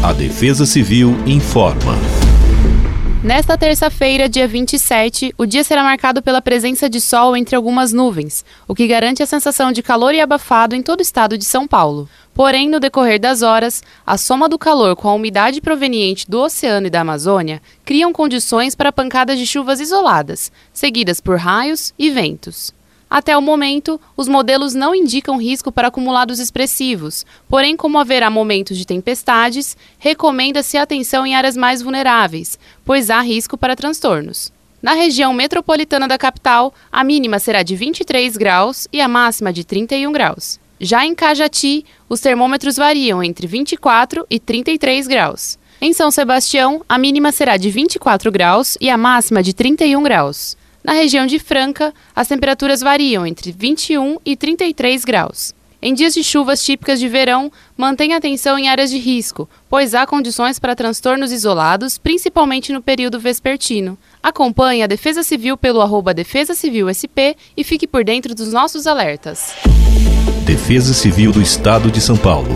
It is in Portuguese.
A Defesa Civil informa. Nesta terça-feira, dia 27, o dia será marcado pela presença de sol entre algumas nuvens, o que garante a sensação de calor e abafado em todo o estado de São Paulo. Porém, no decorrer das horas, a soma do calor com a umidade proveniente do oceano e da Amazônia criam condições para pancadas de chuvas isoladas, seguidas por raios e ventos. Até o momento, os modelos não indicam risco para acumulados expressivos, porém, como haverá momentos de tempestades, recomenda-se atenção em áreas mais vulneráveis, pois há risco para transtornos. Na região metropolitana da capital, a mínima será de 23 graus e a máxima de 31 graus. Já em Cajati, os termômetros variam entre 24 e 33 graus. Em São Sebastião, a mínima será de 24 graus e a máxima de 31 graus. Na região de Franca, as temperaturas variam entre 21 e 33 graus. Em dias de chuvas típicas de verão, mantenha atenção em áreas de risco, pois há condições para transtornos isolados, principalmente no período vespertino. Acompanhe a Defesa Civil pelo arroba Defesa Civil SP e fique por dentro dos nossos alertas. Defesa Civil do Estado de São Paulo.